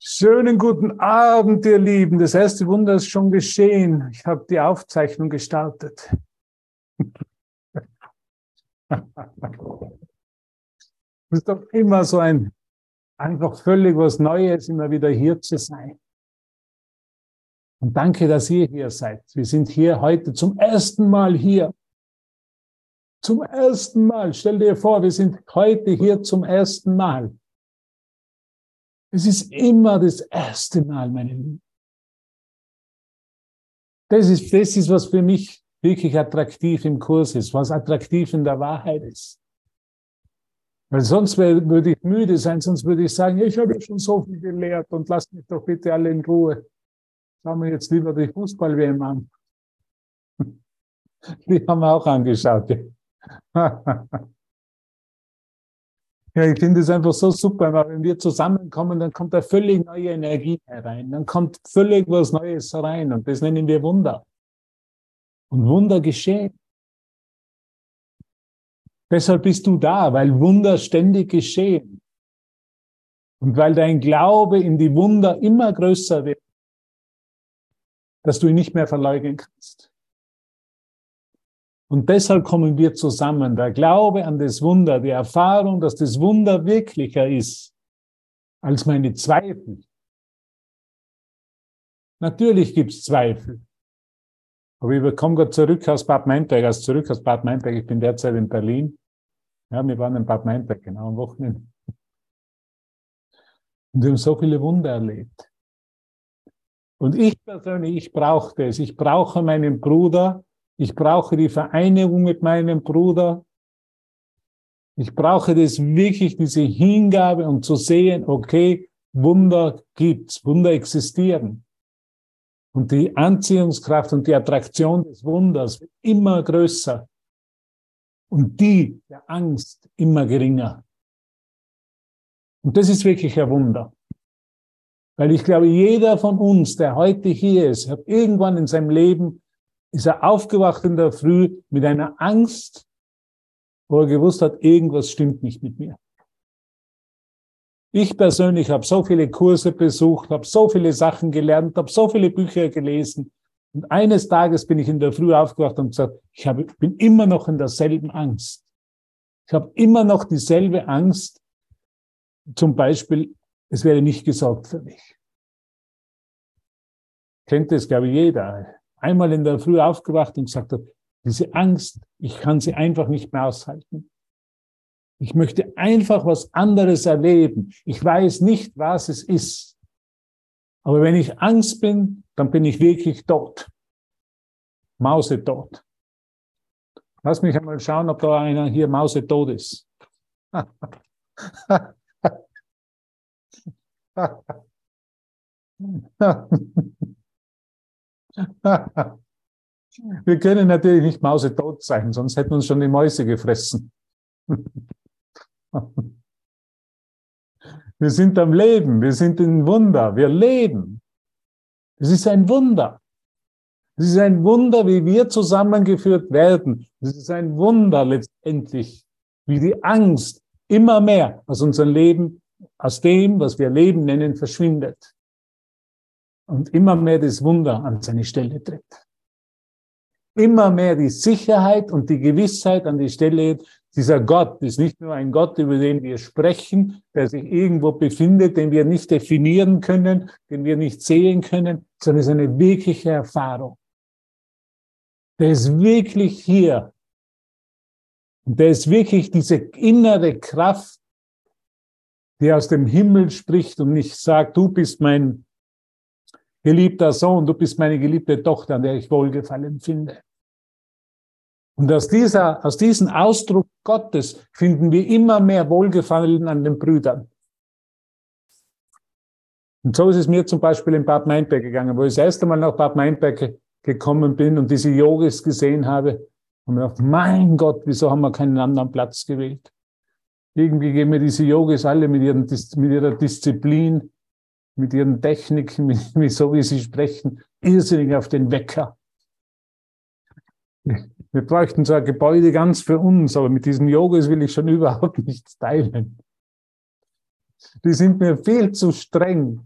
Schönen guten Abend, ihr Lieben. Das erste Wunder ist schon geschehen. Ich habe die Aufzeichnung gestartet. Es ist doch immer so ein, einfach völlig was Neues, immer wieder hier zu sein. Und danke, dass ihr hier seid. Wir sind hier heute zum ersten Mal hier. Zum ersten Mal. Stell dir vor, wir sind heute hier zum ersten Mal. Es ist immer das erste Mal, meine Lieben. Das ist, das ist, was für mich wirklich attraktiv im Kurs ist, was attraktiv in der Wahrheit ist. Weil sonst würde ich müde sein, sonst würde ich sagen, ich habe schon so viel gelehrt und lasst mich doch bitte alle in Ruhe. Schauen wir jetzt lieber die Fußball-WM an. Die haben wir auch angeschaut. Ja, ich finde es einfach so super, weil wenn wir zusammenkommen, dann kommt da völlig neue Energie herein. Dann kommt völlig was Neues herein und das nennen wir Wunder. Und Wunder geschehen. Deshalb bist du da, weil Wunder ständig geschehen. Und weil dein Glaube in die Wunder immer größer wird, dass du ihn nicht mehr verleugnen kannst. Und deshalb kommen wir zusammen. Der Glaube an das Wunder, die Erfahrung, dass das Wunder wirklicher ist als meine Zweifel. Natürlich gibt's Zweifel. Aber ich komme gerade zurück aus Bad Meinberg, also zurück aus Bad Meinberg. Ich bin derzeit in Berlin. Ja, wir waren in Bad Meinberg, genau am Wochenende. Und wir haben so viele Wunder erlebt. Und ich persönlich, ich brauchte es. Ich brauche meinen Bruder, ich brauche die Vereinigung mit meinem Bruder. Ich brauche das wirklich, diese Hingabe und zu sehen, okay, Wunder gibt's, Wunder existieren. Und die Anziehungskraft und die Attraktion des Wunders wird immer größer. Und die der Angst immer geringer. Und das ist wirklich ein Wunder. Weil ich glaube, jeder von uns, der heute hier ist, hat irgendwann in seinem Leben ist er aufgewacht in der Früh mit einer Angst, wo er gewusst hat, irgendwas stimmt nicht mit mir. Ich persönlich habe so viele Kurse besucht, habe so viele Sachen gelernt, habe so viele Bücher gelesen. Und eines Tages bin ich in der Früh aufgewacht und gesagt, ich habe, bin immer noch in derselben Angst. Ich habe immer noch dieselbe Angst. Zum Beispiel, es wäre nicht gesorgt für mich. Kennt das, glaube ich, jeder einmal in der Früh aufgewacht und gesagt hat, diese Angst, ich kann sie einfach nicht mehr aushalten. Ich möchte einfach was anderes erleben. Ich weiß nicht, was es ist. Aber wenn ich Angst bin, dann bin ich wirklich tot. Mause tot. Lass mich einmal schauen, ob da einer hier Mause tot ist. Wir können natürlich nicht mausetot sein, sonst hätten uns schon die Mäuse gefressen. Wir sind am Leben, wir sind in Wunder, wir leben. Es ist ein Wunder. Es ist ein Wunder, wie wir zusammengeführt werden. Es ist ein Wunder letztendlich, wie die Angst immer mehr aus unserem Leben, aus dem, was wir Leben nennen, verschwindet und immer mehr das Wunder an seine Stelle tritt. Immer mehr die Sicherheit und die Gewissheit an die Stelle, dieser Gott ist nicht nur ein Gott, über den wir sprechen, der sich irgendwo befindet, den wir nicht definieren können, den wir nicht sehen können, sondern es ist eine wirkliche Erfahrung. Der ist wirklich hier. Und der ist wirklich diese innere Kraft, die aus dem Himmel spricht und nicht sagt, du bist mein geliebter Sohn, du bist meine geliebte Tochter, an der ich Wohlgefallen finde. Und aus dieser, aus diesem Ausdruck Gottes finden wir immer mehr Wohlgefallen an den Brüdern. Und so ist es mir zum Beispiel in Bad Meinberg gegangen, wo ich das erste Mal nach Bad Meinberg gekommen bin und diese Yogis gesehen habe. Und mir gedacht, mein Gott, wieso haben wir keinen anderen Platz gewählt? Irgendwie gehen mir diese Yogis alle mit, ihren, mit ihrer Disziplin mit ihren Techniken, mit, mit so wie sie sprechen, irrsinnig auf den Wecker. Wir bräuchten so ein Gebäude ganz für uns, aber mit diesen Yogis will ich schon überhaupt nichts teilen. Die sind mir viel zu streng.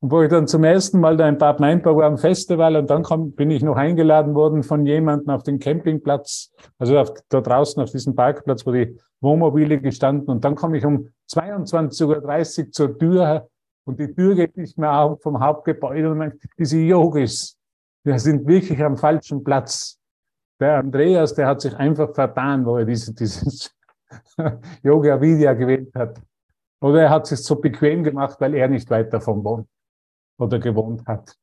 Und wo ich dann zum ersten Mal da in Bad Meinberg war am Festival und dann kam, bin ich noch eingeladen worden von jemandem auf den Campingplatz, also auf, da draußen auf diesem Parkplatz, wo die Wohnmobile gestanden und dann komme ich um 22.30 Uhr zur Tür und die Tür geht nicht mehr auf vom Hauptgebäude und man, diese Yogis, wir sind wirklich am falschen Platz. Der Andreas, der hat sich einfach vertan, wo er diese, dieses Yoga Vidya gewählt hat. Oder er hat es so bequem gemacht, weil er nicht weit davon wohnt oder gewohnt hat.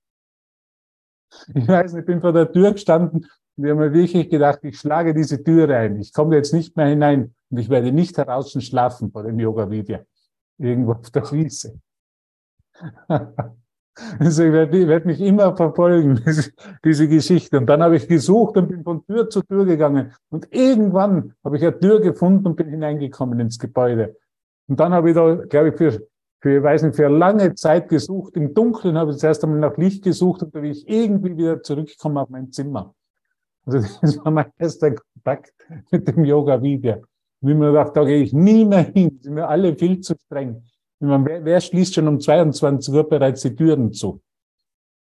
Ich weiß nicht, ich bin vor der Tür gestanden und ich habe mir wirklich gedacht, ich schlage diese Tür ein. Ich komme jetzt nicht mehr hinein und ich werde nicht draußen schlafen vor dem Yoga-Video. Irgendwo auf der Wiese. Ich werde, werde mich immer verfolgen, diese Geschichte. Und dann habe ich gesucht und bin von Tür zu Tür gegangen. Und irgendwann habe ich eine Tür gefunden und bin hineingekommen ins Gebäude. Und dann habe ich da, glaube ich, für, für, weiß nicht, für lange Zeit gesucht. Im Dunkeln habe ich zuerst einmal nach Licht gesucht und da bin ich irgendwie wieder zurückgekommen auf mein Zimmer. Also das war mein erster Kontakt mit dem Yoga-Video. Und ich mir gedacht, da gehe ich nie mehr hin. Sind mir alle viel zu streng. Meine, wer, wer schließt schon um 22 Uhr bereits die Türen zu?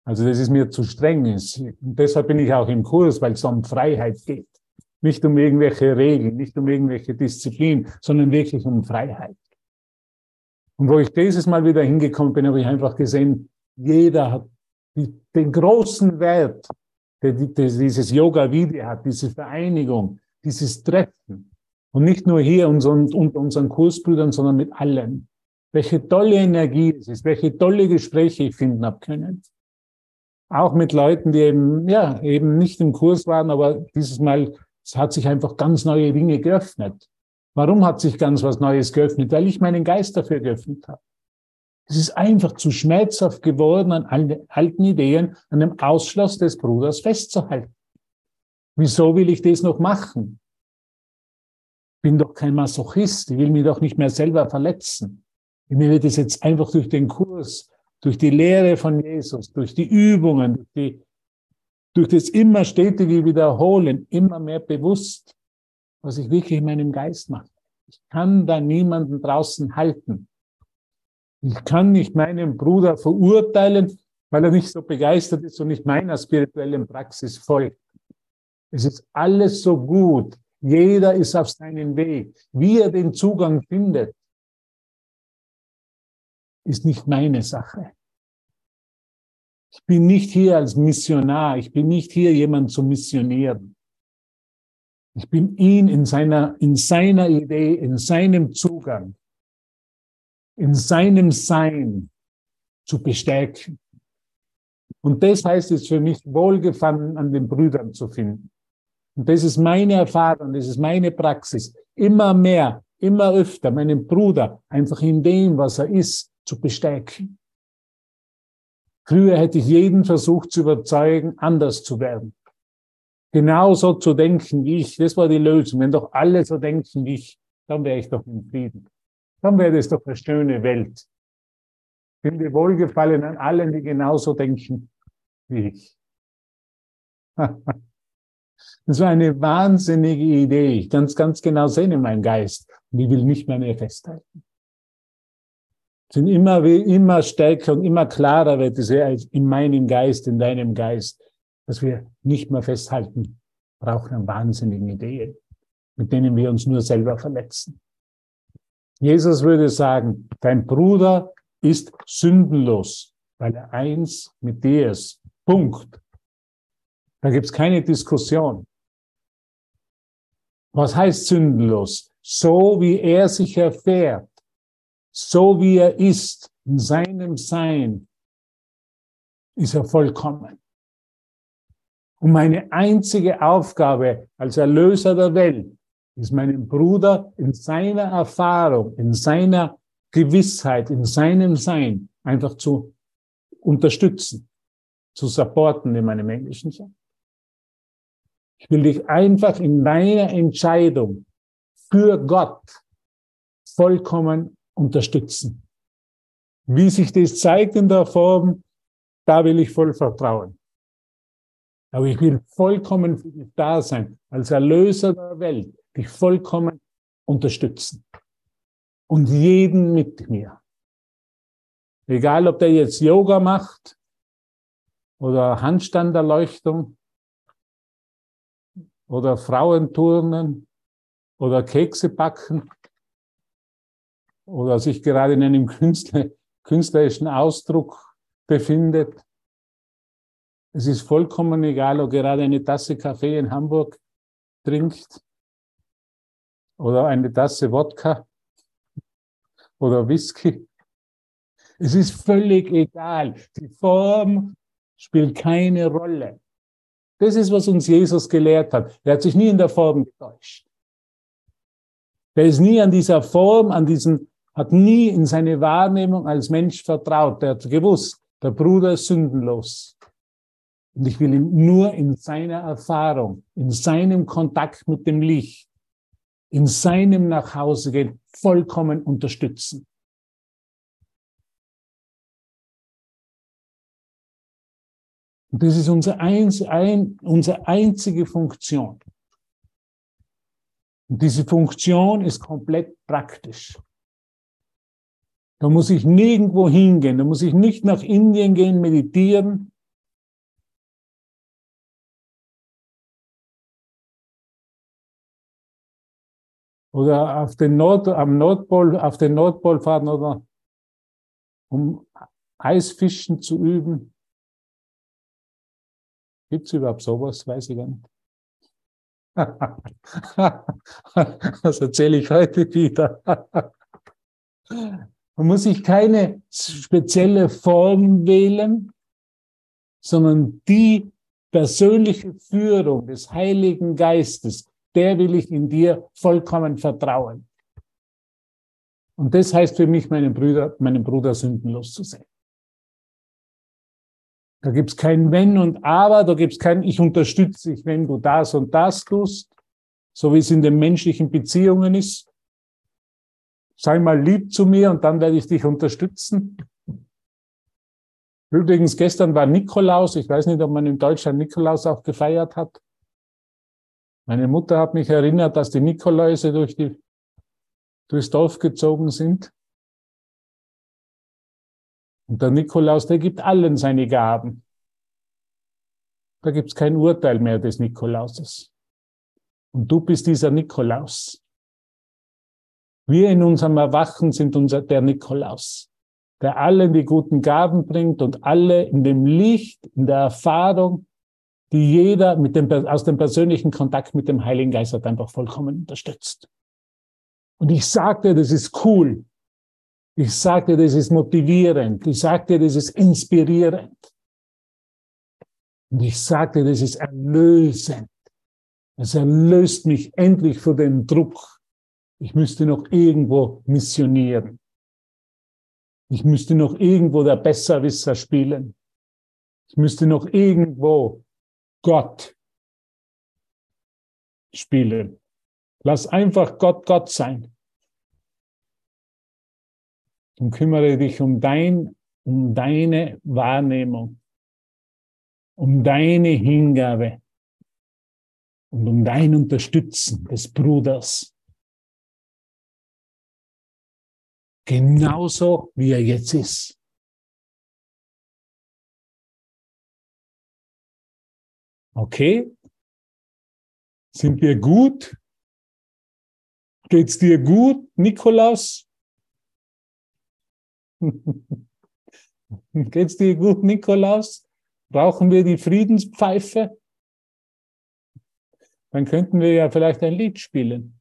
Also das ist mir zu streng. Und deshalb bin ich auch im Kurs, weil es um Freiheit geht. Nicht um irgendwelche Regeln, nicht um irgendwelche Disziplin, sondern wirklich um Freiheit. Und wo ich dieses Mal wieder hingekommen bin, habe ich einfach gesehen, jeder hat den großen Wert, der dieses Yoga-Video hat, diese Vereinigung, dieses Treffen. Und nicht nur hier unter unseren Kursbrüdern, sondern mit allen welche tolle Energie es ist, welche tolle Gespräche ich finden habe können. Auch mit Leuten, die eben, ja, eben nicht im Kurs waren, aber dieses Mal, es hat sich einfach ganz neue Dinge geöffnet. Warum hat sich ganz was Neues geöffnet? Weil ich meinen Geist dafür geöffnet habe. Es ist einfach zu schmerzhaft geworden, an alten Ideen, an dem Ausschluss des Bruders festzuhalten. Wieso will ich das noch machen? Bin doch kein Masochist. Ich will mich doch nicht mehr selber verletzen. Mir wird es jetzt einfach durch den Kurs, durch die Lehre von Jesus, durch die Übungen, durch, die, durch das immer stetige Wiederholen immer mehr bewusst, was ich wirklich in meinem Geist mache. Ich kann da niemanden draußen halten. Ich kann nicht meinen Bruder verurteilen, weil er nicht so begeistert ist und nicht meiner spirituellen Praxis folgt. Es ist alles so gut. Jeder ist auf seinem Weg. Wie er den Zugang findet, ist nicht meine Sache. Ich bin nicht hier als Missionar. Ich bin nicht hier, jemand zu missionieren. Ich bin ihn in seiner, in seiner Idee, in seinem Zugang, in seinem Sein zu bestärken. Und das heißt es für mich, Wohlgefallen an den Brüdern zu finden. Und das ist meine Erfahrung, das ist meine Praxis. Immer mehr, immer öfter meinen Bruder einfach in dem, was er ist, zu bestärken. Früher hätte ich jeden versucht zu überzeugen, anders zu werden. Genauso zu denken wie ich. Das war die Lösung. Wenn doch alle so denken wie ich, dann wäre ich doch im Frieden. Dann wäre das doch eine schöne Welt. Bin mir wohlgefallen an allen, die genauso denken wie ich. Das war eine wahnsinnige Idee. Ich kann es ganz genau sehen in meinem Geist. Und ich will nicht mehr mehr festhalten sind immer, immer stärker und immer klarer wird es in meinem Geist, in deinem Geist, dass wir nicht mehr festhalten, brauchen an wahnsinnigen Ideen, mit denen wir uns nur selber verletzen. Jesus würde sagen, dein Bruder ist sündenlos, weil er eins mit dir ist. Punkt. Da gibt's keine Diskussion. Was heißt sündenlos? So wie er sich erfährt, so wie er ist, in seinem Sein, ist er vollkommen. Und meine einzige Aufgabe als Erlöser der Welt ist meinen Bruder in seiner Erfahrung, in seiner Gewissheit, in seinem Sein einfach zu unterstützen, zu supporten in meinem englischen Sein. Ich will dich einfach in deiner Entscheidung für Gott vollkommen unterstützen. Wie sich das zeigt in der Form, da will ich voll vertrauen. Aber ich will vollkommen für dich da sein, als Erlöser der Welt, dich vollkommen unterstützen. Und jeden mit mir. Egal, ob der jetzt Yoga macht oder Handstanderleuchtung oder Frauenturnen oder Kekse backen oder sich gerade in einem Künstler, künstlerischen Ausdruck befindet. Es ist vollkommen egal, ob gerade eine Tasse Kaffee in Hamburg trinkt oder eine Tasse Wodka oder Whisky. Es ist völlig egal. Die Form spielt keine Rolle. Das ist, was uns Jesus gelehrt hat. Er hat sich nie in der Form getäuscht. Er ist nie an dieser Form, an diesem, hat nie in seine Wahrnehmung als Mensch vertraut. Er hat gewusst, der Bruder ist sündenlos. Und ich will ihn nur in seiner Erfahrung, in seinem Kontakt mit dem Licht, in seinem Nachhausegehen vollkommen unterstützen. Und das ist unsere, einz, ein, unsere einzige Funktion. Und diese Funktion ist komplett praktisch. Da muss ich nirgendwo hingehen, da muss ich nicht nach Indien gehen, meditieren. Oder auf den Nord, am Nordpol, auf den Nordpol fahren oder um Eisfischen zu üben. Gibt es überhaupt sowas? Weiß ich gar nicht. das erzähle ich heute wieder. Man muss sich keine spezielle Form wählen, sondern die persönliche Führung des Heiligen Geistes, der will ich in dir vollkommen vertrauen. Und das heißt für mich, meinen Bruder, meinen Bruder sündenlos zu sehen. Da gibt es kein Wenn und Aber, da gibt es kein Ich unterstütze dich, wenn du das und das tust, so wie es in den menschlichen Beziehungen ist. Sei mal lieb zu mir und dann werde ich dich unterstützen. Übrigens, gestern war Nikolaus. Ich weiß nicht, ob man in Deutschland Nikolaus auch gefeiert hat. Meine Mutter hat mich erinnert, dass die Nikoläuse durch die, durchs Dorf gezogen sind. Und der Nikolaus, der gibt allen seine Gaben. Da gibt es kein Urteil mehr des Nikolauses. Und du bist dieser Nikolaus. Wir in unserem Erwachen sind unser, der Nikolaus, der allen die guten Gaben bringt und alle in dem Licht, in der Erfahrung, die jeder mit dem, aus dem persönlichen Kontakt mit dem Heiligen Geist hat, einfach vollkommen unterstützt. Und ich sagte, das ist cool. Ich sagte, das ist motivierend. Ich sagte, das ist inspirierend. Und ich sagte, das ist erlösend. Es erlöst mich endlich von dem Druck. Ich müsste noch irgendwo missionieren. Ich müsste noch irgendwo der Besserwisser spielen. Ich müsste noch irgendwo Gott spielen. Lass einfach Gott Gott sein und kümmere dich um dein, um deine Wahrnehmung, um deine Hingabe und um dein Unterstützen des Bruders. Genauso wie er jetzt ist. Okay? Sind wir gut? Geht's dir gut, Nikolaus? Geht's dir gut, Nikolaus? Brauchen wir die Friedenspfeife? Dann könnten wir ja vielleicht ein Lied spielen.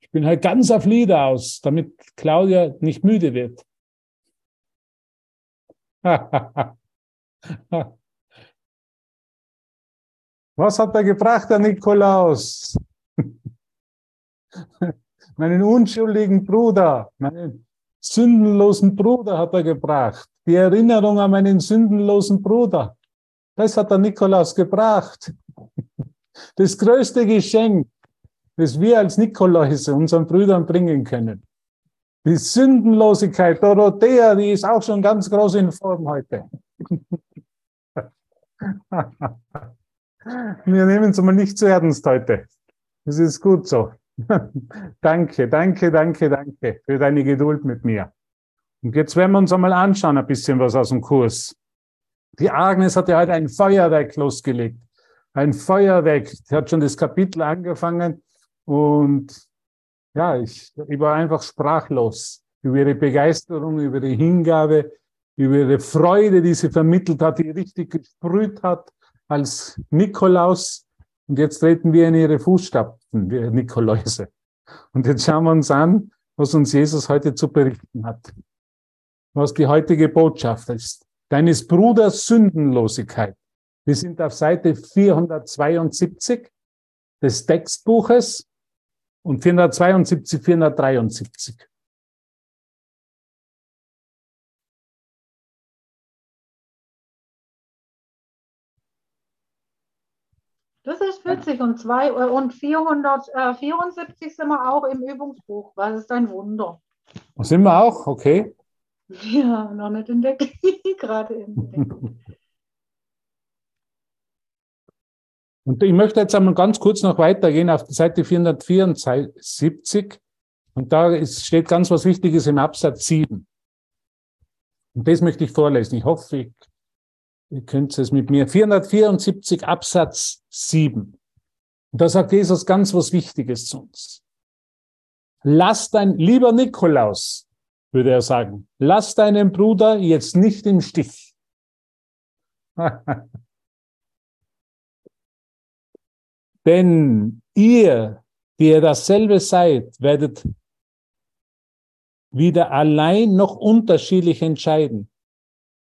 Ich bin halt ganz auf Lieder aus, damit Claudia nicht müde wird. Was hat er gebracht, der Nikolaus? meinen unschuldigen Bruder, meinen sündenlosen Bruder hat er gebracht. Die Erinnerung an meinen sündenlosen Bruder. Das hat der Nikolaus gebracht. Das größte Geschenk, das wir als Nikoläuse unseren Brüdern bringen können. Die Sündenlosigkeit, Dorothea, die ist auch schon ganz groß in Form heute. Wir nehmen es mal nicht zu ernst heute. Das ist gut so. danke, danke, danke, danke für deine Geduld mit mir. Und jetzt werden wir uns einmal anschauen, ein bisschen was aus dem Kurs. Die Agnes hat ja heute ein Feuerwerk losgelegt. Ein Feuerwerk. Sie hat schon das Kapitel angefangen und ja, ich, ich war einfach sprachlos über ihre Begeisterung, über die Hingabe, über ihre Freude, die sie vermittelt hat, die richtig gesprüht hat als Nikolaus. Und jetzt treten wir in ihre Fußstapfen, wir Nikoläuse. Und jetzt schauen wir uns an, was uns Jesus heute zu berichten hat. Was die heutige Botschaft ist. Deines Bruders Sündenlosigkeit. Wir sind auf Seite 472 des Textbuches und 472, 473. Das ist witzig. Und, zwei, äh, und 474 sind wir auch im Übungsbuch. Was ist ein Wunder? Sind wir auch? Okay. Ja, noch nicht in der gerade in Und ich möchte jetzt einmal ganz kurz noch weitergehen auf die Seite 474. Und da ist, steht ganz was Wichtiges im Absatz 7. Und das möchte ich vorlesen. Ich hoffe, ich Ihr könnt es mit mir. 474 Absatz 7. Und da sagt Jesus ganz was Wichtiges zu uns. Lass dein, lieber Nikolaus, würde er sagen, lass deinen Bruder jetzt nicht im Stich. Denn ihr, die ihr dasselbe seid, werdet wieder allein noch unterschiedlich entscheiden.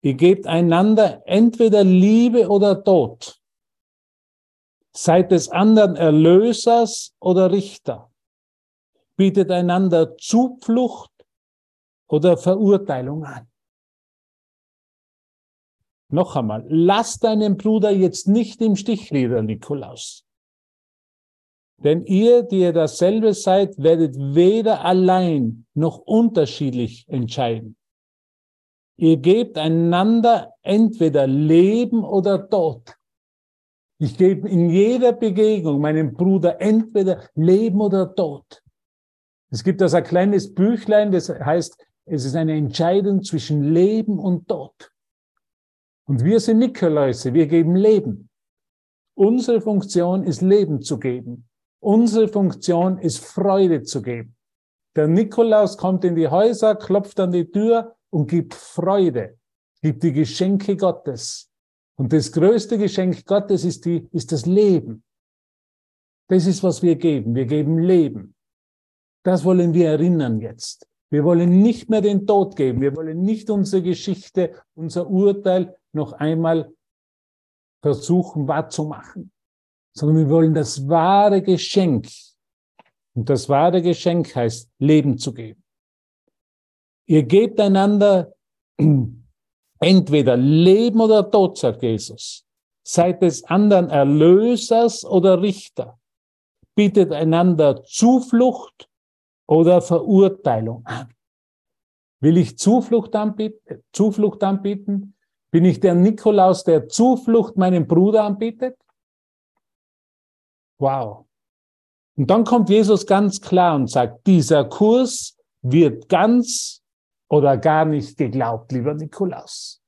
Ihr gebt einander entweder Liebe oder Tod. Seid des anderen Erlösers oder Richter. Bietet einander Zuflucht oder Verurteilung an. Noch einmal, lass deinen Bruder jetzt nicht im Stich, lieber Nikolaus. Denn ihr, die ihr dasselbe seid, werdet weder allein noch unterschiedlich entscheiden. Ihr gebt einander entweder Leben oder Tod. Ich gebe in jeder Begegnung meinem Bruder entweder Leben oder Tod. Es gibt also ein kleines Büchlein, das heißt, es ist eine Entscheidung zwischen Leben und Tod. Und wir sind Nikoläuse, wir geben Leben. Unsere Funktion ist Leben zu geben. Unsere Funktion ist Freude zu geben. Der Nikolaus kommt in die Häuser, klopft an die Tür und gibt Freude, gibt die Geschenke Gottes. Und das größte Geschenk Gottes ist, die, ist das Leben. Das ist, was wir geben. Wir geben Leben. Das wollen wir erinnern jetzt. Wir wollen nicht mehr den Tod geben. Wir wollen nicht unsere Geschichte, unser Urteil noch einmal versuchen wahrzumachen, sondern wir wollen das wahre Geschenk. Und das wahre Geschenk heißt, Leben zu geben. Ihr gebt einander entweder Leben oder Tod, sagt Jesus. Seid des anderen Erlösers oder Richter. Bietet einander Zuflucht oder Verurteilung an. Will ich Zuflucht anbieten? Zuflucht anbieten? Bin ich der Nikolaus, der Zuflucht meinem Bruder anbietet? Wow. Und dann kommt Jesus ganz klar und sagt, dieser Kurs wird ganz oder gar nicht geglaubt, lieber Nikolaus.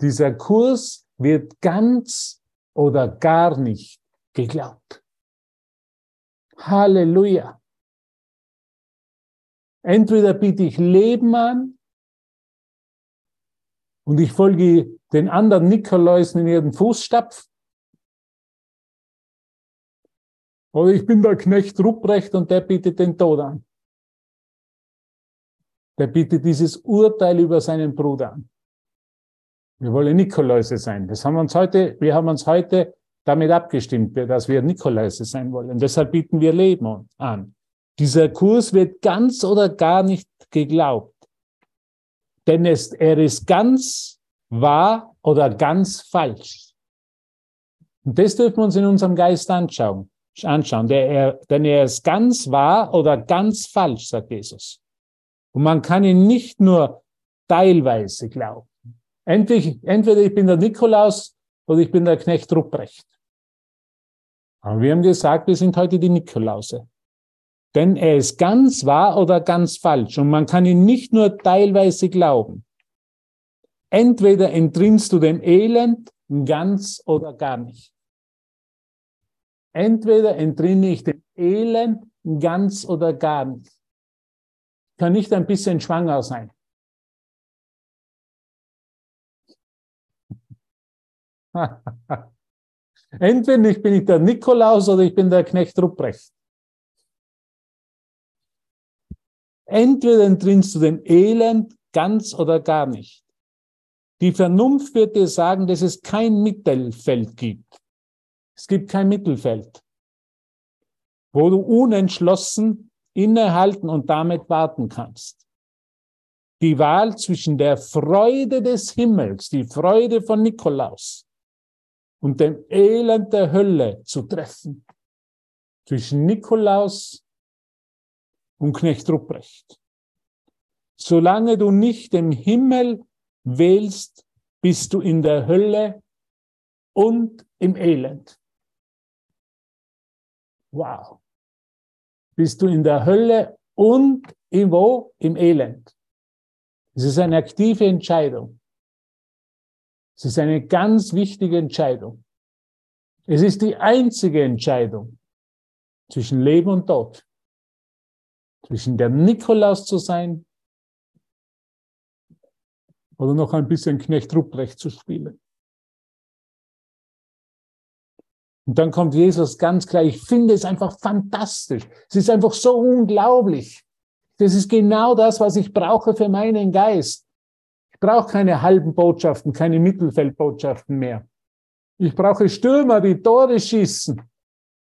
Dieser Kurs wird ganz oder gar nicht geglaubt. Halleluja. Entweder biete ich Leben an und ich folge den anderen Nikoläusen in ihren Fußstapfen. Oder ich bin der Knecht Rupprecht und der bietet den Tod an der bietet dieses Urteil über seinen Bruder an. Wir wollen Nikoläuse sein. Das haben wir uns heute, wir haben uns heute damit abgestimmt, dass wir Nikoläuse sein wollen. Deshalb bieten wir Leben an. Dieser Kurs wird ganz oder gar nicht geglaubt. Denn es, er ist ganz wahr oder ganz falsch. Und das dürfen wir uns in unserem Geist anschauen. Anschauen. Er, denn er ist ganz wahr oder ganz falsch, sagt Jesus. Und man kann ihn nicht nur teilweise glauben. Entweder, ich bin der Nikolaus oder ich bin der Knecht Rupprecht. Aber wir haben gesagt, wir sind heute die Nikolause. Denn er ist ganz wahr oder ganz falsch und man kann ihn nicht nur teilweise glauben. Entweder entrinnst du dem Elend ganz oder gar nicht. Entweder entrinne ich dem Elend ganz oder gar nicht. Ich kann nicht ein bisschen schwanger sein. Entweder ich bin ich der Nikolaus oder ich bin der Knecht Rupprecht. Entweder entrinnst du dem Elend ganz oder gar nicht. Die Vernunft wird dir sagen, dass es kein Mittelfeld gibt. Es gibt kein Mittelfeld, wo du unentschlossen innehalten und damit warten kannst. Die Wahl zwischen der Freude des Himmels, die Freude von Nikolaus und dem Elend der Hölle zu treffen. Zwischen Nikolaus und Knecht Ruprecht. Solange du nicht den Himmel wählst, bist du in der Hölle und im Elend. Wow. Bist du in der Hölle und im wo? Im Elend. Es ist eine aktive Entscheidung. Es ist eine ganz wichtige Entscheidung. Es ist die einzige Entscheidung zwischen Leben und Tod zwischen der Nikolaus zu sein oder noch ein bisschen Knecht Ruprecht zu spielen. Und dann kommt Jesus ganz klar, ich finde es einfach fantastisch. Es ist einfach so unglaublich. Das ist genau das, was ich brauche für meinen Geist. Ich brauche keine halben Botschaften, keine Mittelfeldbotschaften mehr. Ich brauche Stürmer, die Tore schießen.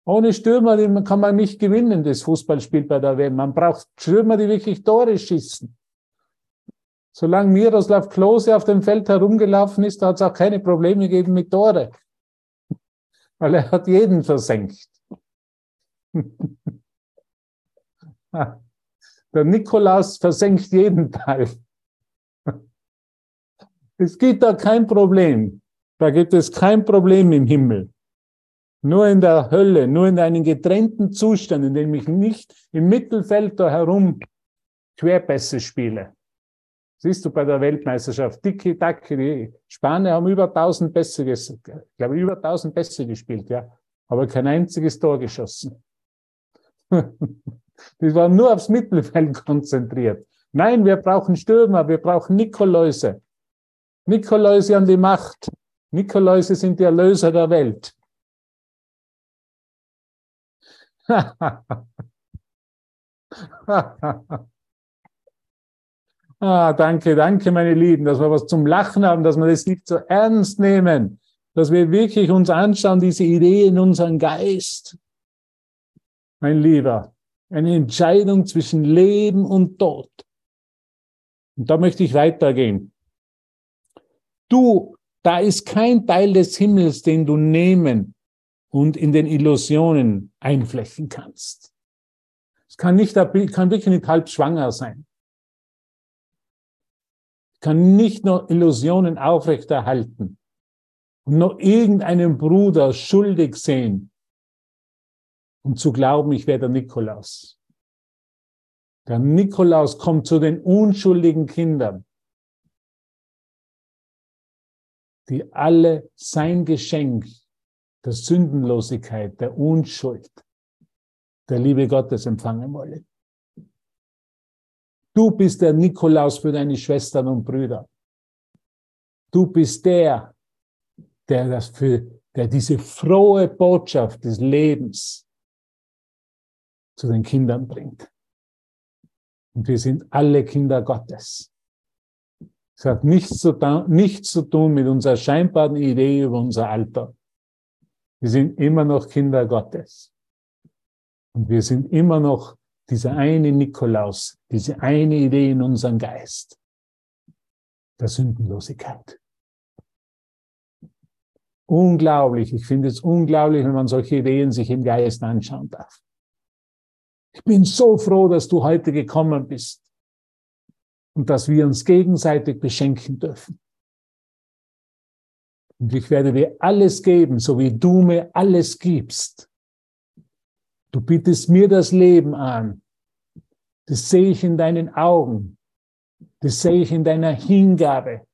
Ohne Stürmer kann man nicht gewinnen, das Fußballspiel bei der WM. Man braucht Stürmer, die wirklich Tore schießen. Solange Miroslav Klose auf dem Feld herumgelaufen ist, hat es auch keine Probleme gegeben mit Tore. Weil er hat jeden versenkt. Der Nikolaus versenkt jeden Teil. Es gibt da kein Problem. Da gibt es kein Problem im Himmel. Nur in der Hölle, nur in einem getrennten Zustand, in dem ich nicht im Mittelfeld da herum Querpässe spiele. Siehst du bei der Weltmeisterschaft, Tiki Taki, die Spanier haben über 1000 Pässe, ich glaube über 1000 Pässe gespielt, ja, aber kein einziges Tor geschossen. die waren nur aufs Mittelfeld konzentriert. Nein, wir brauchen Stürmer, wir brauchen Nikoläuse. Nikoläuse an die Macht. Nikoläuse sind die Erlöser der Welt. ah, danke, danke, meine Lieben, dass wir was zum Lachen haben, dass wir das nicht so ernst nehmen, dass wir wirklich uns anschauen, diese Idee in unseren Geist. Mein Lieber, eine Entscheidung zwischen Leben und Tod. Und da möchte ich weitergehen. Du, da ist kein Teil des Himmels, den du nehmen und in den Illusionen einflechten kannst. Es kann nicht, kann wirklich nicht halb schwanger sein. Kann nicht nur Illusionen aufrechterhalten und nur irgendeinen Bruder schuldig sehen und zu glauben, ich wäre der Nikolaus. Der Nikolaus kommt zu den unschuldigen Kindern, die alle sein Geschenk der Sündenlosigkeit, der Unschuld, der Liebe Gottes empfangen wollen. Du bist der Nikolaus für deine Schwestern und Brüder. Du bist der, der das für, der diese frohe Botschaft des Lebens zu den Kindern bringt. Und wir sind alle Kinder Gottes. Es hat nichts zu, nichts zu tun mit unserer scheinbaren Idee über unser Alter. Wir sind immer noch Kinder Gottes. Und wir sind immer noch dieser eine Nikolaus, diese eine Idee in unserem Geist der Sündenlosigkeit. Unglaublich. Ich finde es unglaublich, wenn man solche Ideen sich im Geist anschauen darf. Ich bin so froh, dass du heute gekommen bist und dass wir uns gegenseitig beschenken dürfen. Und ich werde dir alles geben, so wie du mir alles gibst. Du bietest mir das Leben an. Das sehe ich in deinen Augen. Das sehe ich in deiner Hingabe.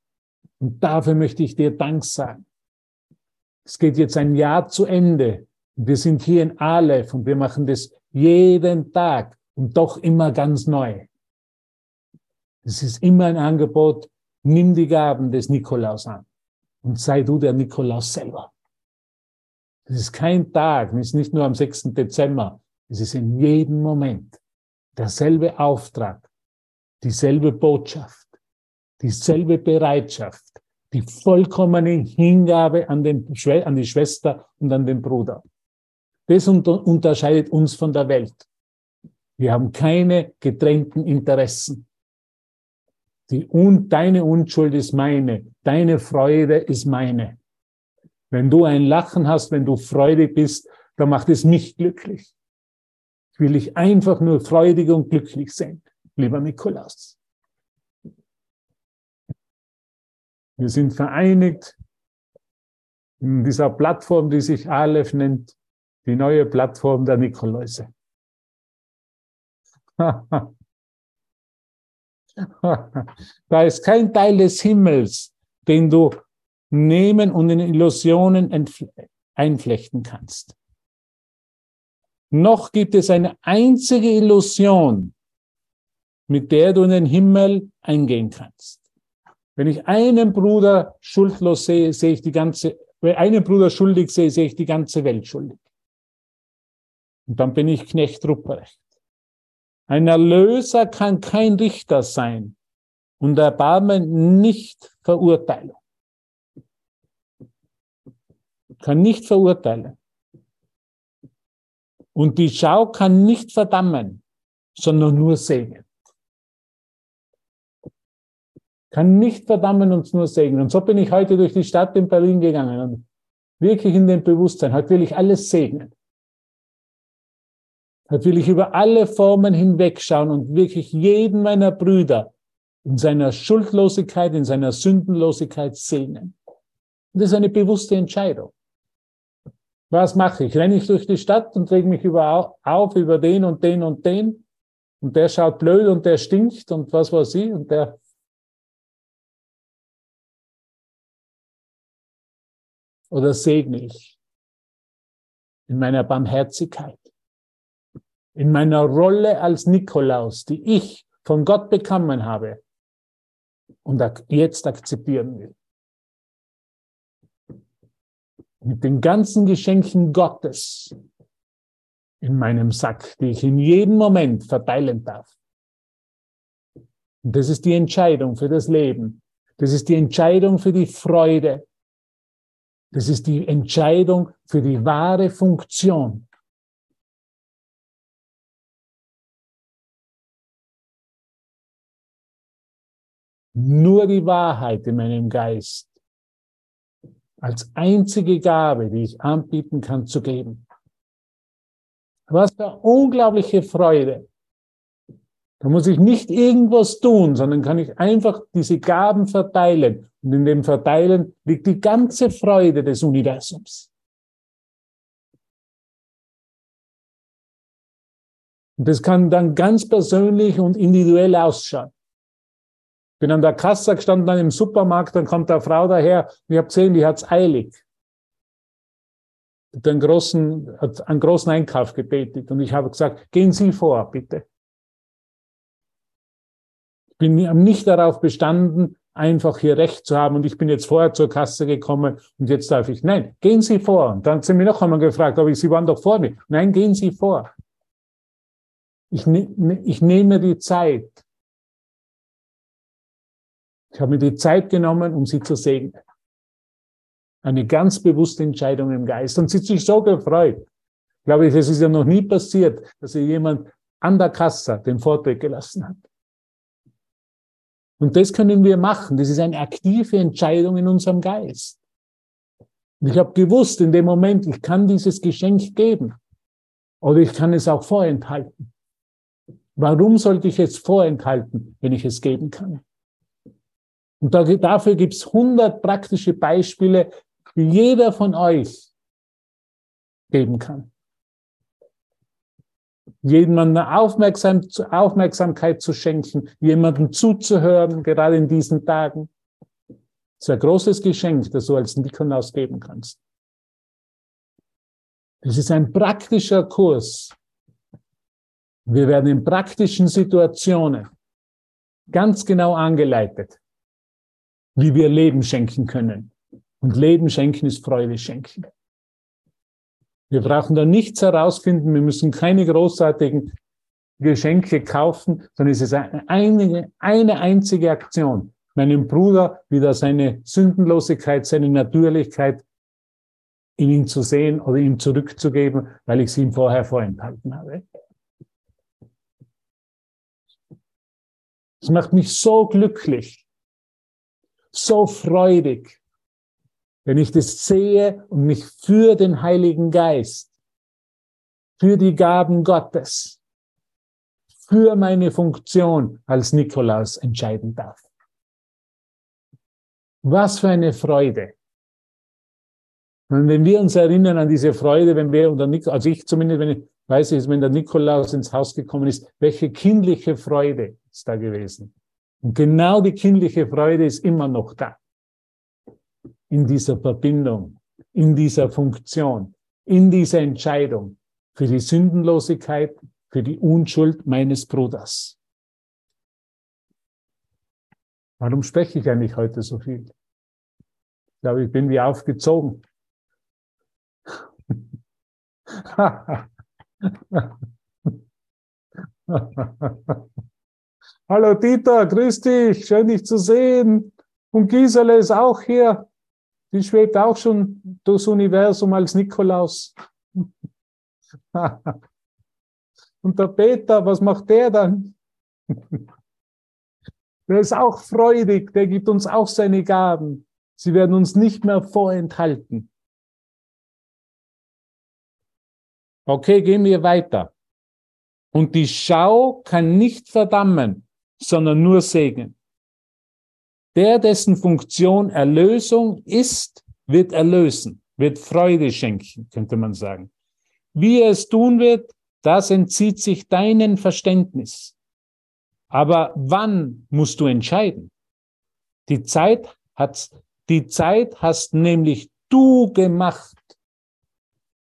Und dafür möchte ich dir Dank sagen. Es geht jetzt ein Jahr zu Ende. Wir sind hier in Aleph und wir machen das jeden Tag und doch immer ganz neu. Es ist immer ein Angebot, nimm die Gaben des Nikolaus an und sei du der Nikolaus selber. Es ist kein Tag, es ist nicht nur am 6. Dezember, es ist in jedem Moment derselbe Auftrag, dieselbe Botschaft, dieselbe Bereitschaft, die vollkommene Hingabe an, den, an die Schwester und an den Bruder. Das unterscheidet uns von der Welt. Wir haben keine getrennten Interessen. Die un, deine Unschuld ist meine, deine Freude ist meine. Wenn du ein Lachen hast, wenn du freudig bist, dann macht es mich glücklich. Ich will dich einfach nur freudig und glücklich sehen, lieber Nikolaus. Wir sind vereinigt in dieser Plattform, die sich Aleph nennt, die neue Plattform der Nikoläuse. da ist kein Teil des Himmels, den du nehmen und in Illusionen einflechten kannst. Noch gibt es eine einzige Illusion, mit der du in den Himmel eingehen kannst. Wenn ich einen Bruder schuldlos sehe, sehe ich die ganze, wenn einen Bruder schuldig sehe, sehe ich die ganze Welt schuldig. Und dann bin ich Knecht Rupprecht. Ein Erlöser kann kein Richter sein und Erbarmen nicht Verurteilung. Kann nicht verurteilen. Und die Schau kann nicht verdammen, sondern nur segnen. Kann nicht verdammen und nur segnen. Und so bin ich heute durch die Stadt in Berlin gegangen und wirklich in dem Bewusstsein, heute will ich alles segnen. Heute will ich über alle Formen hinwegschauen und wirklich jeden meiner Brüder in seiner Schuldlosigkeit, in seiner Sündenlosigkeit segnen. Und das ist eine bewusste Entscheidung. Was mache ich? Renne ich durch die Stadt und reg mich über, auf über den und den und den und der schaut blöd und der stinkt und was weiß ich und der oder segne ich in meiner Barmherzigkeit? in meiner Rolle als Nikolaus, die ich von Gott bekommen habe und jetzt akzeptieren will. Mit den ganzen Geschenken Gottes in meinem Sack, die ich in jedem Moment verteilen darf. Und das ist die Entscheidung für das Leben. Das ist die Entscheidung für die Freude. Das ist die Entscheidung für die wahre Funktion nur die Wahrheit in meinem Geist als einzige Gabe, die ich anbieten kann, zu geben. Was für unglaubliche Freude. Da muss ich nicht irgendwas tun, sondern kann ich einfach diese Gaben verteilen. Und in dem Verteilen liegt die ganze Freude des Universums. Und das kann dann ganz persönlich und individuell ausschauen. Bin an der Kasse gestanden dann im Supermarkt, dann kommt eine Frau daher und ich habe gesehen, die hat's eilig. Einen großen, hat einen großen Einkauf gebetet und ich habe gesagt, gehen Sie vor, bitte. Ich bin nicht darauf bestanden, einfach hier Recht zu haben und ich bin jetzt vorher zur Kasse gekommen und jetzt darf ich, nein, gehen Sie vor. Und dann sind mir noch einmal gefragt, aber Sie waren doch vor mir. Nein, gehen Sie vor. Ich, ne, ne ich nehme die Zeit. Ich habe mir die Zeit genommen, um sie zu segnen. Eine ganz bewusste Entscheidung im Geist. Und sie hat sich so gefreut. Glaube ich, es ist ja noch nie passiert, dass ihr jemand an der Kasse den Vortrag gelassen hat. Und das können wir machen. Das ist eine aktive Entscheidung in unserem Geist. Und ich habe gewusst, in dem Moment, ich kann dieses Geschenk geben. Oder ich kann es auch vorenthalten. Warum sollte ich es vorenthalten, wenn ich es geben kann? Und dafür gibt es 100 praktische Beispiele, die jeder von euch geben kann. jemandem Aufmerksam, Aufmerksamkeit zu schenken, jemandem zuzuhören, gerade in diesen Tagen. Das ist ein großes Geschenk, das du als Nikolaus geben kannst. Es ist ein praktischer Kurs. Wir werden in praktischen Situationen ganz genau angeleitet, wie wir Leben schenken können. Und Leben schenken ist Freude schenken. Wir brauchen da nichts herausfinden, wir müssen keine großartigen Geschenke kaufen, sondern es ist eine, eine einzige Aktion. Meinem Bruder wieder seine Sündenlosigkeit, seine Natürlichkeit in ihm zu sehen oder ihm zurückzugeben, weil ich sie ihm vorher vorenthalten habe. Es macht mich so glücklich, so freudig, wenn ich das sehe und mich für den Heiligen Geist, für die Gaben Gottes, für meine Funktion als Nikolaus entscheiden darf. Was für eine Freude. Und wenn wir uns erinnern an diese Freude, wenn wir, oder Nik also ich zumindest, wenn ich weiß, wenn der Nikolaus ins Haus gekommen ist, welche kindliche Freude ist da gewesen. Und genau die kindliche Freude ist immer noch da in dieser Verbindung, in dieser Funktion, in dieser Entscheidung für die Sündenlosigkeit, für die Unschuld meines Bruders. Warum spreche ich eigentlich heute so viel? Ich glaube, ich bin wie aufgezogen. Hallo Dieter, grüß dich, schön dich zu sehen. Und Gisele ist auch hier. Die schwebt auch schon durchs Universum als Nikolaus. Und der Peter, was macht der dann? Der ist auch freudig, der gibt uns auch seine Gaben. Sie werden uns nicht mehr vorenthalten. Okay, gehen wir weiter. Und die Schau kann nicht verdammen, sondern nur segnen. Der, dessen Funktion Erlösung ist, wird erlösen, wird Freude schenken, könnte man sagen. Wie er es tun wird, das entzieht sich deinem Verständnis. Aber wann musst du entscheiden? Die Zeit hat, die Zeit hast nämlich du gemacht.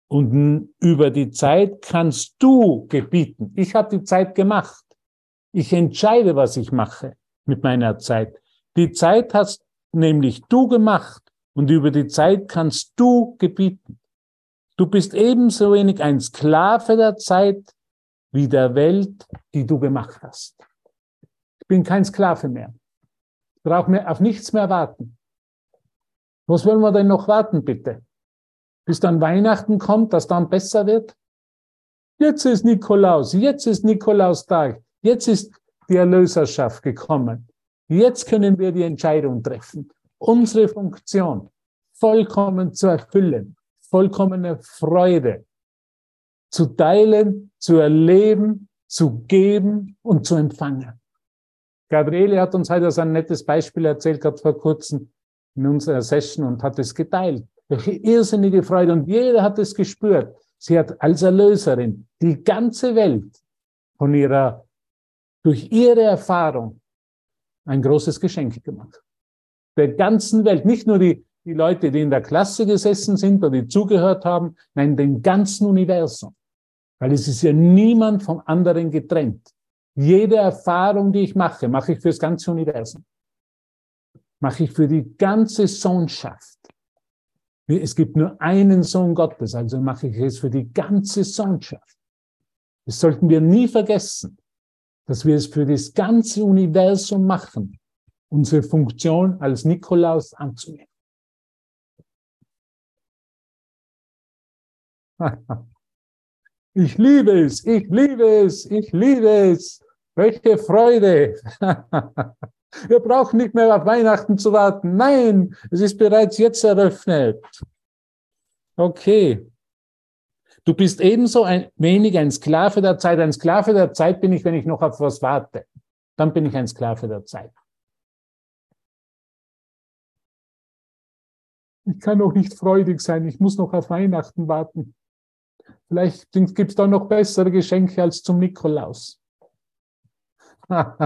Und über die Zeit kannst du gebieten. Ich habe die Zeit gemacht. Ich entscheide, was ich mache mit meiner Zeit. Die Zeit hast nämlich du gemacht und über die Zeit kannst du gebieten. Du bist ebenso wenig ein Sklave der Zeit wie der Welt, die du gemacht hast. Ich bin kein Sklave mehr. Ich brauche mir auf nichts mehr warten. Was wollen wir denn noch warten, bitte? Bis dann Weihnachten kommt, dass dann besser wird? Jetzt ist Nikolaus, jetzt ist Nikolaustag, jetzt ist die Erlöserschaft gekommen. Jetzt können wir die Entscheidung treffen, unsere Funktion vollkommen zu erfüllen, vollkommene Freude zu teilen, zu erleben, zu geben und zu empfangen. Gabriele hat uns heute so ein nettes Beispiel erzählt, gerade vor kurzem in unserer Session und hat es geteilt. Welche irrsinnige Freude und jeder hat es gespürt. Sie hat als Erlöserin die ganze Welt von ihrer, durch ihre Erfahrung ein großes Geschenk gemacht. Der ganzen Welt, nicht nur die, die Leute, die in der Klasse gesessen sind oder die zugehört haben, nein, dem ganzen Universum. Weil es ist ja niemand vom anderen getrennt. Jede Erfahrung, die ich mache, mache ich fürs ganze Universum. Mache ich für die ganze Sohnschaft. Es gibt nur einen Sohn Gottes, also mache ich es für die ganze Sohnschaft. Das sollten wir nie vergessen dass wir es für das ganze Universum machen, unsere Funktion als Nikolaus anzunehmen. Ich liebe es, ich liebe es, ich liebe es. Welche Freude. Wir brauchen nicht mehr auf Weihnachten zu warten. Nein, es ist bereits jetzt eröffnet. Okay. Du bist ebenso ein wenig ein Sklave der Zeit. Ein Sklave der Zeit bin ich, wenn ich noch auf was warte. Dann bin ich ein Sklave der Zeit. Ich kann noch nicht freudig sein. Ich muss noch auf Weihnachten warten. Vielleicht gibt es da noch bessere Geschenke als zum Nikolaus. ja,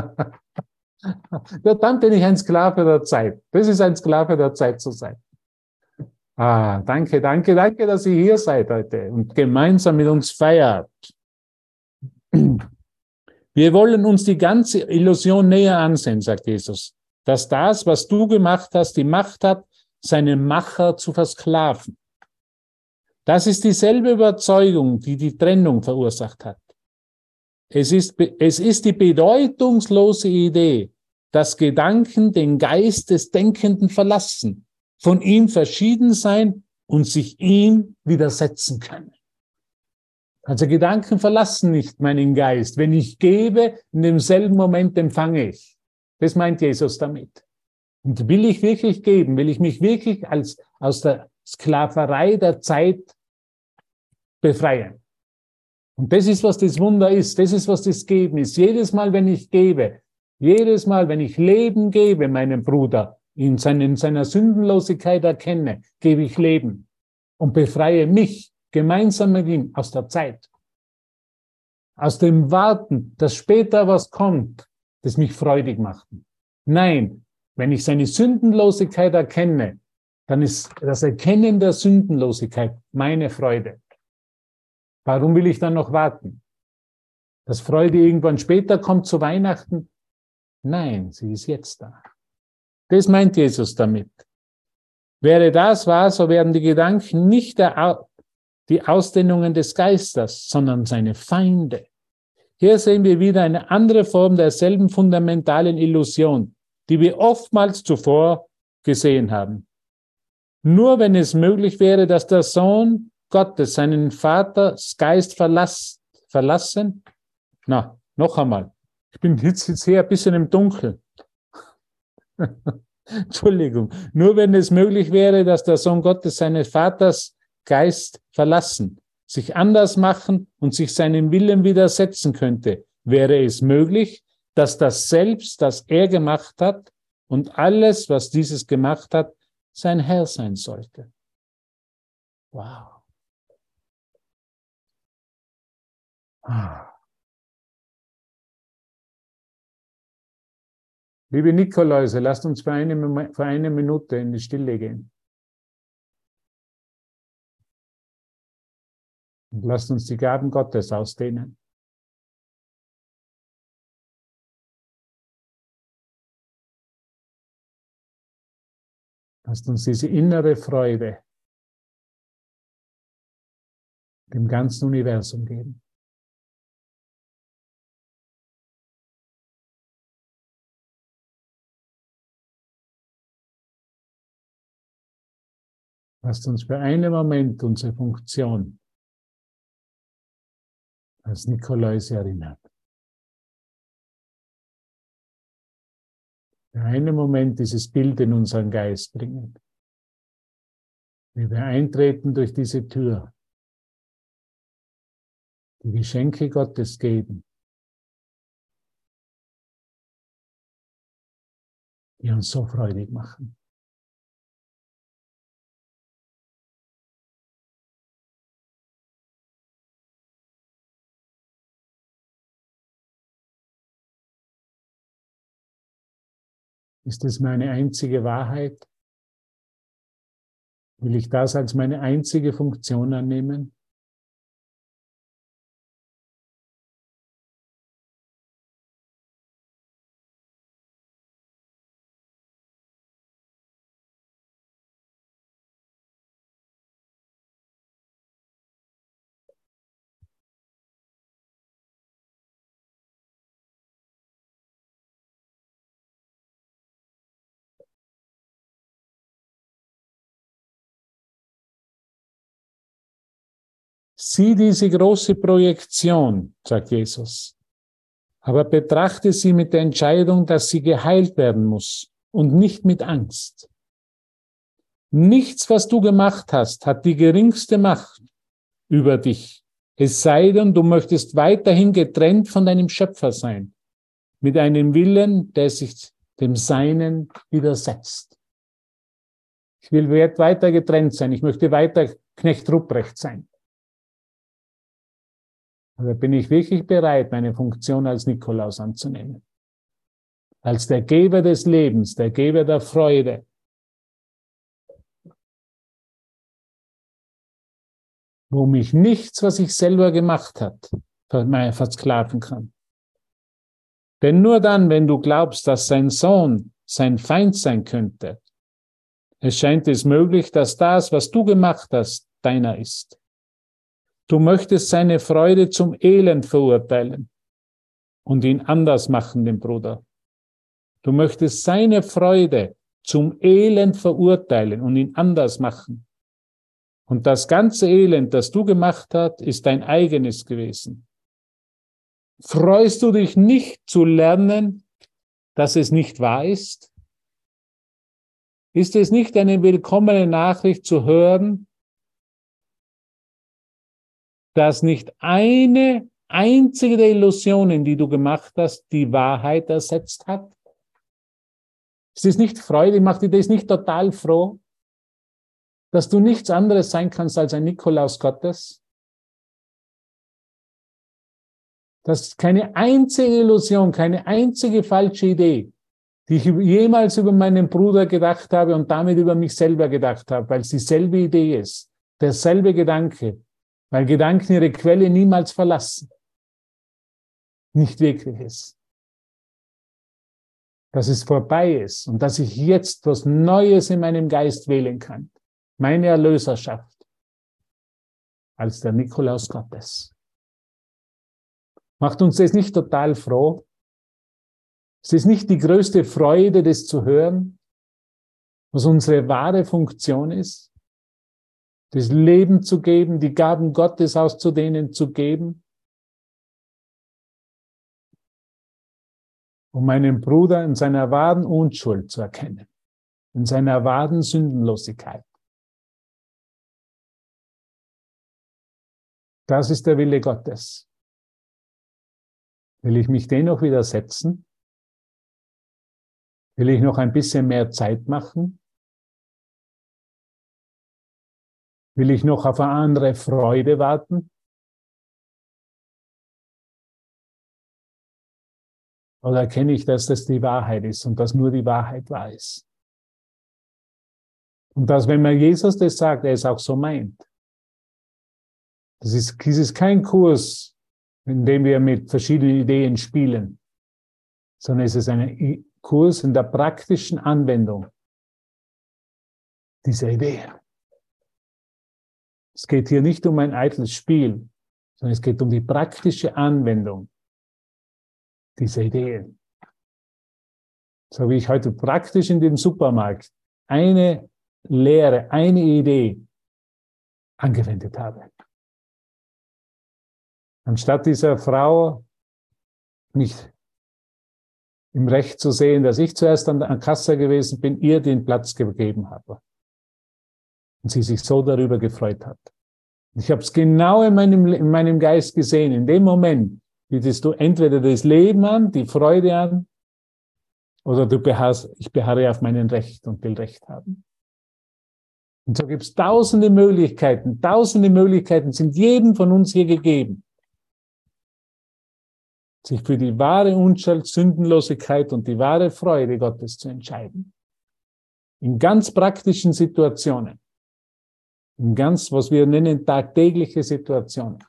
dann bin ich ein Sklave der Zeit. Das ist ein Sklave der Zeit zu sein. Ah, danke, danke, danke, dass ihr hier seid heute und gemeinsam mit uns feiert. Wir wollen uns die ganze Illusion näher ansehen, sagt Jesus, dass das, was du gemacht hast, die Macht hat, seinen Macher zu versklaven. Das ist dieselbe Überzeugung, die die Trennung verursacht hat. Es ist, es ist die bedeutungslose Idee, dass Gedanken den Geist des Denkenden verlassen, von ihm verschieden sein und sich ihm widersetzen können. Also Gedanken verlassen nicht meinen Geist. Wenn ich gebe, in demselben Moment empfange ich. Das meint Jesus damit. Und will ich wirklich geben, will ich mich wirklich als, aus der Sklaverei der Zeit befreien. Und das ist, was das Wunder ist. Das ist, was das Geben ist. Jedes Mal, wenn ich gebe, jedes Mal, wenn ich Leben gebe, meinem Bruder, in, seinen, in seiner Sündenlosigkeit erkenne, gebe ich Leben und befreie mich gemeinsam mit ihm aus der Zeit. Aus dem Warten, dass später was kommt, das mich freudig macht. Nein, wenn ich seine Sündenlosigkeit erkenne, dann ist das Erkennen der Sündenlosigkeit meine Freude. Warum will ich dann noch warten? Dass Freude irgendwann später kommt zu Weihnachten? Nein, sie ist jetzt da. Das meint Jesus damit. Wäre das wahr, so wären die Gedanken nicht der, die Ausdehnungen des Geistes, sondern seine Feinde. Hier sehen wir wieder eine andere Form derselben fundamentalen Illusion, die wir oftmals zuvor gesehen haben. Nur wenn es möglich wäre, dass der Sohn Gottes seinen Vaters Geist verlass, verlassen, na, noch einmal, ich bin jetzt, jetzt hier ein bisschen im Dunkeln. Entschuldigung. Nur wenn es möglich wäre, dass der Sohn Gottes seines Vaters Geist verlassen, sich anders machen und sich seinem Willen widersetzen könnte, wäre es möglich, dass das Selbst, das er gemacht hat und alles, was dieses gemacht hat, sein Herr sein sollte. Wow. Ah. Liebe Nikoläuse, lasst uns für eine, für eine Minute in die Stille gehen. Und lasst uns die Gaben Gottes ausdehnen. Lasst uns diese innere Freude dem ganzen Universum geben. Lasst uns für einen Moment unsere Funktion als Nikolaus erinnert. Für einen Moment dieses Bild in unseren Geist bringen. Wie wir eintreten durch diese Tür, die Geschenke Gottes geben, die uns so freudig machen. Ist es meine einzige Wahrheit? Will ich das als meine einzige Funktion annehmen? Sieh diese große Projektion, sagt Jesus, aber betrachte sie mit der Entscheidung, dass sie geheilt werden muss und nicht mit Angst. Nichts, was du gemacht hast, hat die geringste Macht über dich, es sei denn, du möchtest weiterhin getrennt von deinem Schöpfer sein, mit einem Willen, der sich dem Seinen widersetzt. Ich will weiter getrennt sein, ich möchte weiter Knecht Ruprecht sein. Oder bin ich wirklich bereit, meine Funktion als Nikolaus anzunehmen? Als der Geber des Lebens, der Geber der Freude. Wo mich nichts, was ich selber gemacht hat, versklaven kann. Denn nur dann, wenn du glaubst, dass sein Sohn sein Feind sein könnte, es scheint es möglich, dass das, was du gemacht hast, deiner ist. Du möchtest seine Freude zum Elend verurteilen und ihn anders machen, den Bruder. Du möchtest seine Freude zum Elend verurteilen und ihn anders machen. Und das ganze Elend, das du gemacht hast, ist dein eigenes gewesen. Freust du dich nicht zu lernen, dass es nicht wahr ist? Ist es nicht eine willkommene Nachricht zu hören, dass nicht eine einzige der Illusionen, die du gemacht hast, die Wahrheit ersetzt hat? Ist es nicht Freude? Macht dir das nicht total froh, dass du nichts anderes sein kannst als ein Nikolaus Gottes? dass keine einzige Illusion, keine einzige falsche Idee, die ich jemals über meinen Bruder gedacht habe und damit über mich selber gedacht habe, weil es dieselbe Idee ist, derselbe Gedanke, weil Gedanken ihre Quelle niemals verlassen, nicht wirklich ist. Dass es vorbei ist und dass ich jetzt was Neues in meinem Geist wählen kann. Meine Erlöserschaft als der Nikolaus Gottes. Macht uns das nicht total froh? Ist es nicht die größte Freude, das zu hören, was unsere wahre Funktion ist? Das Leben zu geben, die Gaben Gottes auszudehnen zu geben? Um meinen Bruder in seiner wahren Unschuld zu erkennen, in seiner wahren Sündenlosigkeit. Das ist der Wille Gottes. Will ich mich dennoch widersetzen? Will ich noch ein bisschen mehr Zeit machen? Will ich noch auf eine andere Freude warten? Oder erkenne ich, dass das die Wahrheit ist und dass nur die Wahrheit wahr ist? Und dass, wenn man Jesus das sagt, er es auch so meint. Das ist, das ist kein Kurs, indem wir mit verschiedenen Ideen spielen, sondern es ist ein Kurs in der praktischen Anwendung dieser Idee. Es geht hier nicht um ein eitles Spiel, sondern es geht um die praktische Anwendung dieser Ideen. So wie ich heute praktisch in dem Supermarkt eine Lehre, eine Idee angewendet habe. Anstatt dieser Frau nicht im Recht zu sehen, dass ich zuerst an der Kasse gewesen bin, ihr den Platz gegeben habe. Und sie sich so darüber gefreut hat. Ich habe es genau in meinem, in meinem Geist gesehen. In dem Moment bietest du entweder das Leben an, die Freude an, oder du beharrst, ich beharre auf meinen Recht und will Recht haben. Und so gibt es tausende Möglichkeiten. Tausende Möglichkeiten sind jedem von uns hier gegeben sich für die wahre Unschuld, Sündenlosigkeit und die wahre Freude Gottes zu entscheiden. In ganz praktischen Situationen. Ganz, was wir nennen, tagtägliche Situationen.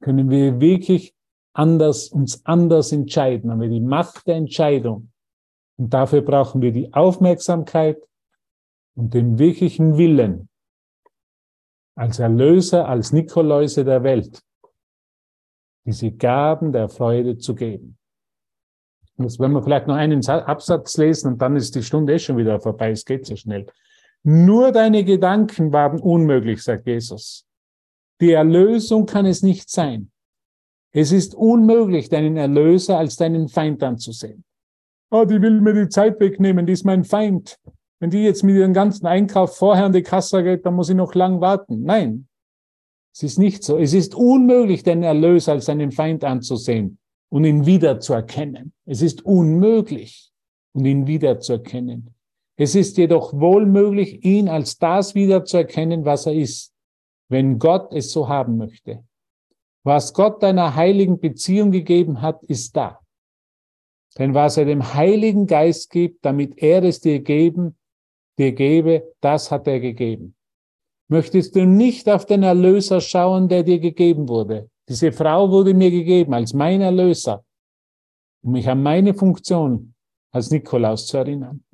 Können wir wirklich anders, uns anders entscheiden. Haben wir die Macht der Entscheidung. Und dafür brauchen wir die Aufmerksamkeit und den wirklichen Willen als Erlöser, als Nikoläuse der Welt diese Gaben der Freude zu geben. Und jetzt werden wir vielleicht noch einen Absatz lesen und dann ist die Stunde eh schon wieder vorbei. Es geht so schnell. Nur deine Gedanken waren unmöglich, sagt Jesus. Die Erlösung kann es nicht sein. Es ist unmöglich, deinen Erlöser als deinen Feind anzusehen. Oh, die will mir die Zeit wegnehmen, die ist mein Feind. Wenn die jetzt mit ihrem ganzen Einkauf vorher an die Kasse geht, dann muss ich noch lang warten. Nein, es ist nicht so. Es ist unmöglich, den Erlöser als seinen Feind anzusehen und ihn wiederzuerkennen. Es ist unmöglich, und ihn wiederzuerkennen. Es ist jedoch wohl möglich, ihn als das wiederzuerkennen, was er ist, wenn Gott es so haben möchte. Was Gott deiner heiligen Beziehung gegeben hat, ist da. Denn was er dem Heiligen Geist gibt, damit er es dir geben, dir gebe, das hat er gegeben. Möchtest du nicht auf den Erlöser schauen, der dir gegeben wurde? Diese Frau wurde mir gegeben als mein Erlöser, um mich an meine Funktion als Nikolaus zu erinnern.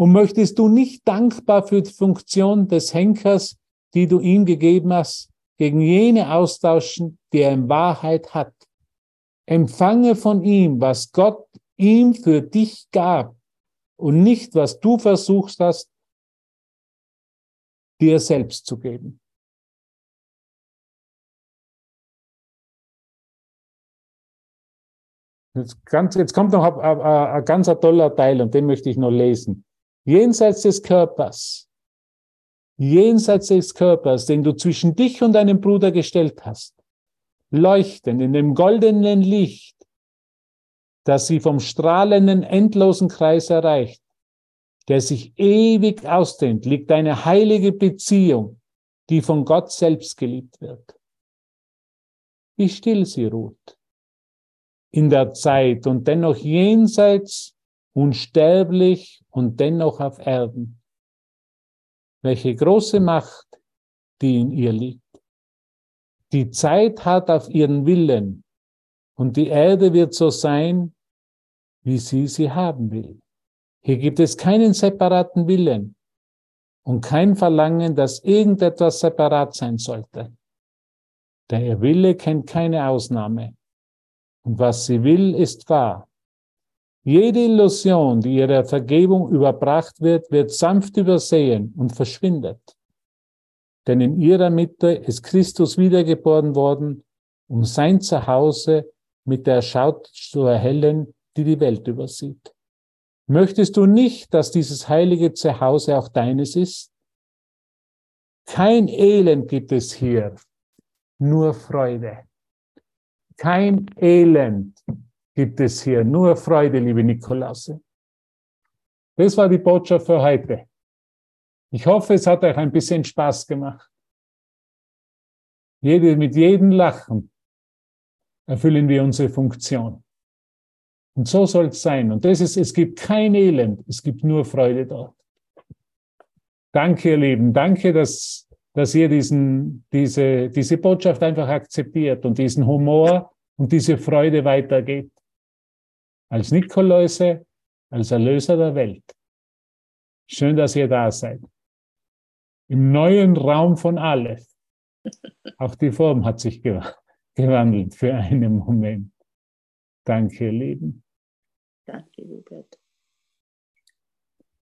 Und möchtest du nicht dankbar für die Funktion des Henkers, die du ihm gegeben hast, gegen jene austauschen, die er in Wahrheit hat? Empfange von ihm, was Gott ihm für dich gab und nicht, was du versuchst hast, dir selbst zu geben. Jetzt, kommt noch ein, ein, ein ganz toller Teil und den möchte ich noch lesen. Jenseits des Körpers, jenseits des Körpers, den du zwischen dich und deinem Bruder gestellt hast, leuchten in dem goldenen Licht, das sie vom strahlenden, endlosen Kreis erreicht, der sich ewig ausdehnt, liegt eine heilige Beziehung, die von Gott selbst geliebt wird. Wie still sie ruht. In der Zeit und dennoch jenseits, unsterblich und dennoch auf Erden. Welche große Macht, die in ihr liegt. Die Zeit hat auf ihren Willen und die Erde wird so sein, wie sie sie haben will. Hier gibt es keinen separaten Willen und kein Verlangen, dass irgendetwas separat sein sollte. Der Wille kennt keine Ausnahme. Und was sie will, ist wahr. Jede Illusion, die ihrer Vergebung überbracht wird, wird sanft übersehen und verschwindet. Denn in ihrer Mitte ist Christus wiedergeboren worden, um sein Zuhause mit der Schau zu erhellen, die die Welt übersieht. Möchtest du nicht, dass dieses heilige Zuhause auch deines ist? Kein Elend gibt es hier, nur Freude. Kein Elend gibt es hier, nur Freude, liebe Nikolasse. Das war die Botschaft für heute. Ich hoffe, es hat euch ein bisschen Spaß gemacht. Jede, mit jedem Lachen erfüllen wir unsere Funktion. Und so soll es sein. Und das ist, es gibt kein Elend, es gibt nur Freude dort. Danke, ihr Lieben. Danke, dass, dass ihr diesen, diese, diese Botschaft einfach akzeptiert und diesen Humor und diese Freude weitergeht. Als Nikoläuse, als Erlöser der Welt. Schön, dass ihr da seid. Im neuen Raum von Aleph. Auch die Form hat sich gewandelt für einen Moment. Danke, ihr Lieben. Danke, Hubert.